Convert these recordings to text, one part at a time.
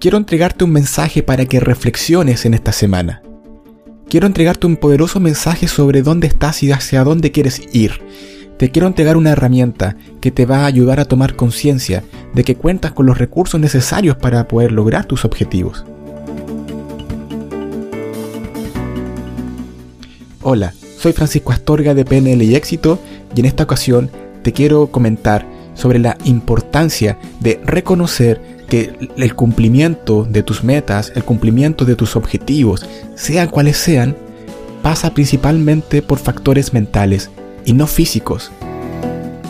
quiero entregarte un mensaje para que reflexiones en esta semana. Quiero entregarte un poderoso mensaje sobre dónde estás y hacia dónde quieres ir. Te quiero entregar una herramienta que te va a ayudar a tomar conciencia de que cuentas con los recursos necesarios para poder lograr tus objetivos. Hola, soy Francisco Astorga de PNL y Éxito y en esta ocasión te quiero comentar sobre la importancia de reconocer que el cumplimiento de tus metas, el cumplimiento de tus objetivos, sean cuales sean, pasa principalmente por factores mentales y no físicos.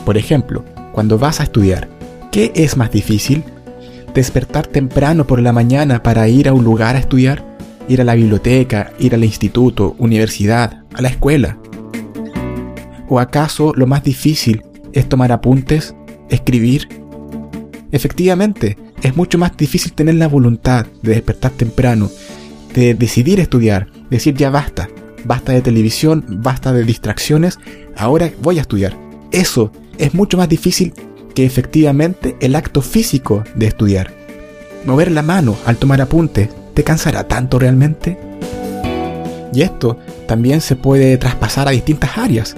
Por ejemplo, cuando vas a estudiar, ¿qué es más difícil? ¿Despertar temprano por la mañana para ir a un lugar a estudiar? ¿Ir a la biblioteca, ir al instituto, universidad, a la escuela? ¿O acaso lo más difícil es tomar apuntes, escribir? Efectivamente, es mucho más difícil tener la voluntad de despertar temprano, de decidir estudiar, decir ya basta, basta de televisión, basta de distracciones, ahora voy a estudiar. Eso es mucho más difícil que efectivamente el acto físico de estudiar. Mover la mano al tomar apuntes, ¿te cansará tanto realmente? Y esto también se puede traspasar a distintas áreas.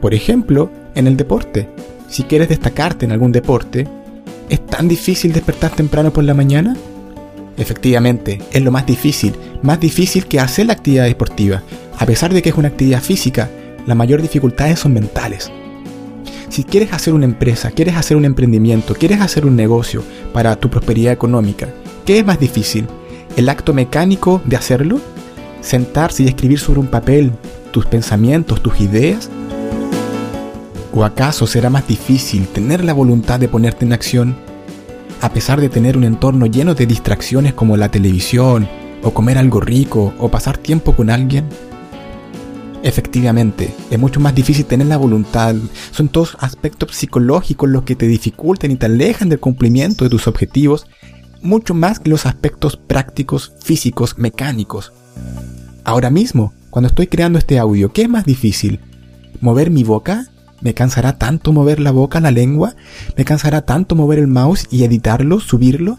Por ejemplo, en el deporte. Si quieres destacarte en algún deporte, ¿Es tan difícil despertar temprano por la mañana? Efectivamente, es lo más difícil, más difícil que hacer la actividad deportiva. A pesar de que es una actividad física, la mayor dificultades son mentales. Si quieres hacer una empresa, quieres hacer un emprendimiento, quieres hacer un negocio para tu prosperidad económica, ¿qué es más difícil? ¿El acto mecánico de hacerlo? ¿Sentarse y escribir sobre un papel tus pensamientos, tus ideas? ¿O acaso será más difícil tener la voluntad de ponerte en acción a pesar de tener un entorno lleno de distracciones como la televisión, o comer algo rico, o pasar tiempo con alguien? Efectivamente, es mucho más difícil tener la voluntad. Son todos aspectos psicológicos los que te dificultan y te alejan del cumplimiento de tus objetivos, mucho más que los aspectos prácticos, físicos, mecánicos. Ahora mismo, cuando estoy creando este audio, ¿qué es más difícil? ¿Mover mi boca ¿Me cansará tanto mover la boca, la lengua? ¿Me cansará tanto mover el mouse y editarlo, subirlo?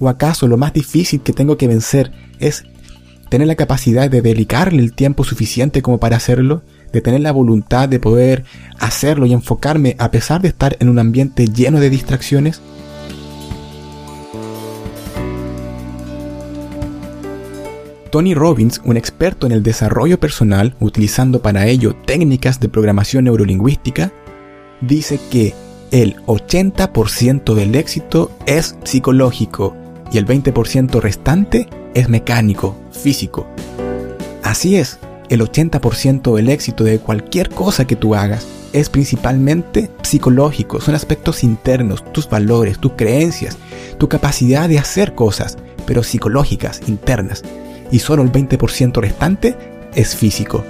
¿O acaso lo más difícil que tengo que vencer es tener la capacidad de dedicarle el tiempo suficiente como para hacerlo? ¿De tener la voluntad de poder hacerlo y enfocarme a pesar de estar en un ambiente lleno de distracciones? Tony Robbins, un experto en el desarrollo personal, utilizando para ello técnicas de programación neurolingüística, dice que el 80% del éxito es psicológico y el 20% restante es mecánico, físico. Así es, el 80% del éxito de cualquier cosa que tú hagas es principalmente psicológico, son aspectos internos, tus valores, tus creencias, tu capacidad de hacer cosas, pero psicológicas, internas y solo el 20% restante es físico.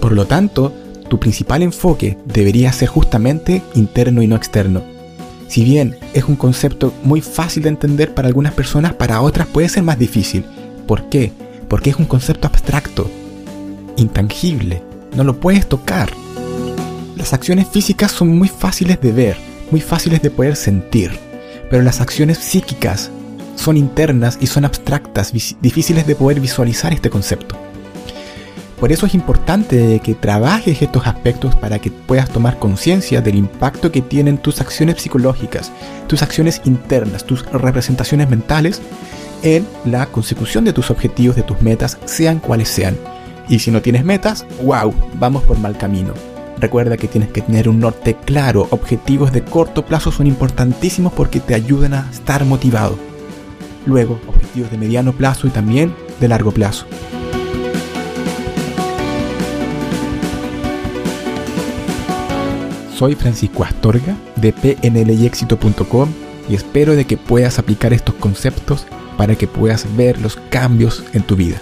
Por lo tanto, tu principal enfoque debería ser justamente interno y no externo. Si bien es un concepto muy fácil de entender para algunas personas, para otras puede ser más difícil. ¿Por qué? Porque es un concepto abstracto, intangible, no lo puedes tocar. Las acciones físicas son muy fáciles de ver, muy fáciles de poder sentir, pero las acciones psíquicas son internas y son abstractas, difíciles de poder visualizar este concepto. Por eso es importante que trabajes estos aspectos para que puedas tomar conciencia del impacto que tienen tus acciones psicológicas, tus acciones internas, tus representaciones mentales en la consecución de tus objetivos, de tus metas, sean cuales sean. Y si no tienes metas, wow, vamos por mal camino. Recuerda que tienes que tener un norte claro, objetivos de corto plazo son importantísimos porque te ayudan a estar motivado luego objetivos de mediano plazo y también de largo plazo. Soy Francisco Astorga de pnlyexito.com y espero de que puedas aplicar estos conceptos para que puedas ver los cambios en tu vida.